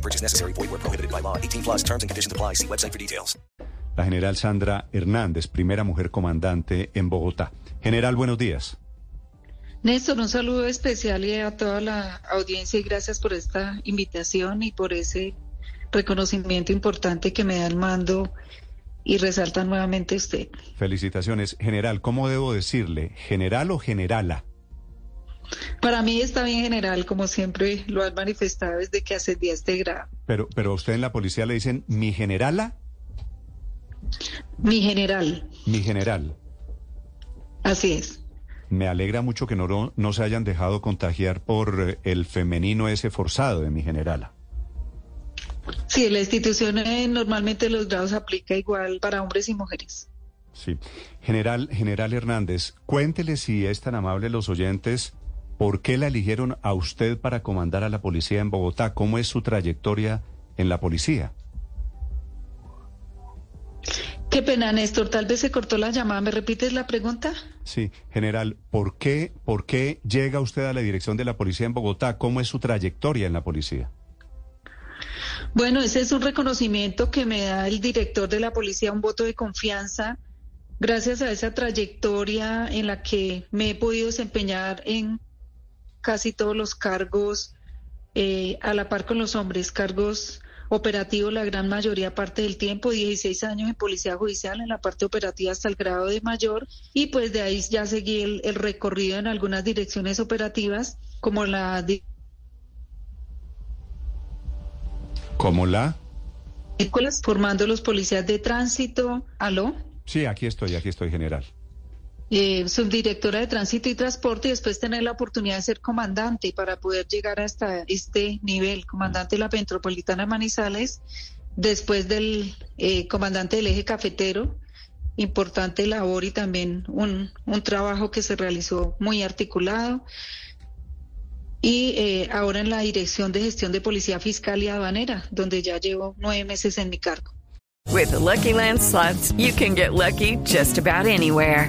No purchase necessary. Void where prohibited by law. 18 plus terms and conditions apply. See website for details. La general Sandra Hernández, primera mujer comandante en Bogotá. General, buenos días. Néstor, un saludo especial y a toda la audiencia y gracias por esta invitación y por ese reconocimiento importante que me da el mando y resalta nuevamente usted. Felicitaciones. General, ¿cómo debo decirle? ¿General o generala? Para mí está bien general, como siempre lo has manifestado desde que ascendí a este grado. Pero, pero a usted en la policía le dicen mi generala, Mi general, mi general. así es. Me alegra mucho que no, no se hayan dejado contagiar por eh, el femenino ese forzado de mi generala. Sí, la institución eh, normalmente los grados aplica igual para hombres y mujeres. Sí. General, General Hernández, cuéntele si es tan amable los oyentes, ¿por qué la eligieron a usted para comandar a la policía en Bogotá? ¿Cómo es su trayectoria en la policía? Qué pena, Néstor, tal vez se cortó la llamada. ¿Me repites la pregunta? Sí, general, ¿por qué, ¿por qué llega usted a la dirección de la policía en Bogotá? ¿Cómo es su trayectoria en la policía? Bueno, ese es un reconocimiento que me da el director de la policía, un voto de confianza, gracias a esa trayectoria en la que me he podido desempeñar en casi todos los cargos, eh, a la par con los hombres, cargos operativos la gran mayoría parte del tiempo, 16 años en policía judicial, en la parte operativa hasta el grado de mayor, y pues de ahí ya seguí el, el recorrido en algunas direcciones operativas, como la ¿Cómo la? formando los policías de tránsito, aló, Sí, aquí estoy, aquí estoy, general. Eh, subdirectora de tránsito y transporte y después tener la oportunidad de ser comandante para poder llegar hasta este nivel, comandante de la Metropolitana Manizales, después del eh, comandante del eje cafetero, importante labor y también un, un trabajo que se realizó muy articulado. Y eh, ahora en la Dirección de Gestión de Policía Fiscal y Aduanera, donde ya llevo nueve meses en mi cargo. With the Lucky Land slots, you can get lucky just about anywhere.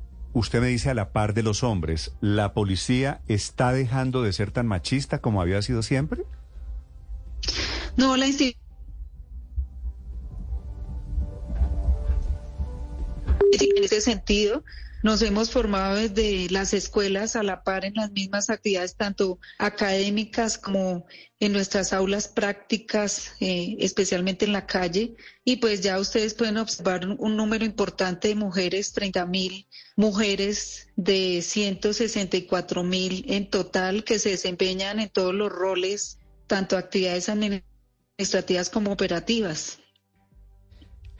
usted me dice a la par de los hombres, ¿la policía está dejando de ser tan machista como había sido siempre? No, la institución en ese sentido nos hemos formado desde las escuelas a la par en las mismas actividades, tanto académicas como en nuestras aulas prácticas, eh, especialmente en la calle. Y pues ya ustedes pueden observar un, un número importante de mujeres, 30 mil mujeres de 164 mil en total que se desempeñan en todos los roles, tanto actividades administrativas como operativas.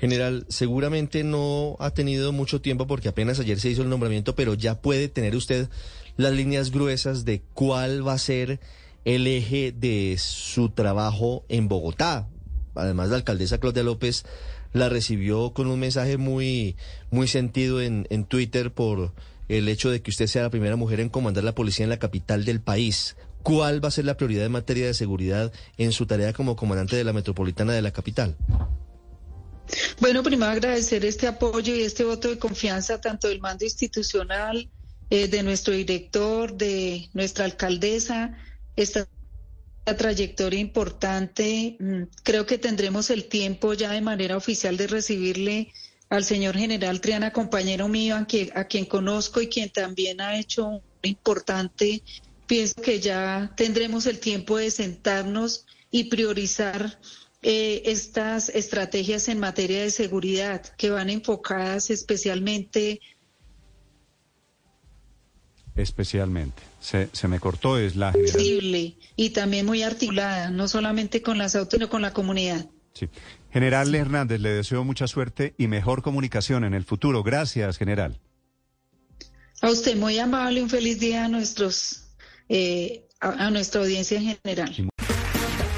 General, seguramente no ha tenido mucho tiempo porque apenas ayer se hizo el nombramiento, pero ya puede tener usted las líneas gruesas de cuál va a ser el eje de su trabajo en Bogotá. Además, la alcaldesa Claudia López la recibió con un mensaje muy, muy sentido en, en Twitter por el hecho de que usted sea la primera mujer en comandar la policía en la capital del país. ¿Cuál va a ser la prioridad en materia de seguridad en su tarea como comandante de la metropolitana de la capital? Bueno, primero agradecer este apoyo y este voto de confianza tanto del mando institucional, eh, de nuestro director, de nuestra alcaldesa, esta trayectoria importante. Mm, Creo que tendremos el tiempo ya de manera oficial de recibirle al señor general Triana, compañero mío, a quien, a quien conozco y quien también ha hecho un importante. Pienso que ya tendremos el tiempo de sentarnos y priorizar eh, estas estrategias en materia de seguridad que van enfocadas especialmente. Especialmente. Se, se me cortó, es la general. Y también muy articulada, no solamente con las autos, sino con la comunidad. Sí. General Hernández, le deseo mucha suerte y mejor comunicación en el futuro. Gracias, general. A usted muy amable, un feliz día a nuestros eh, a, a nuestra audiencia en general.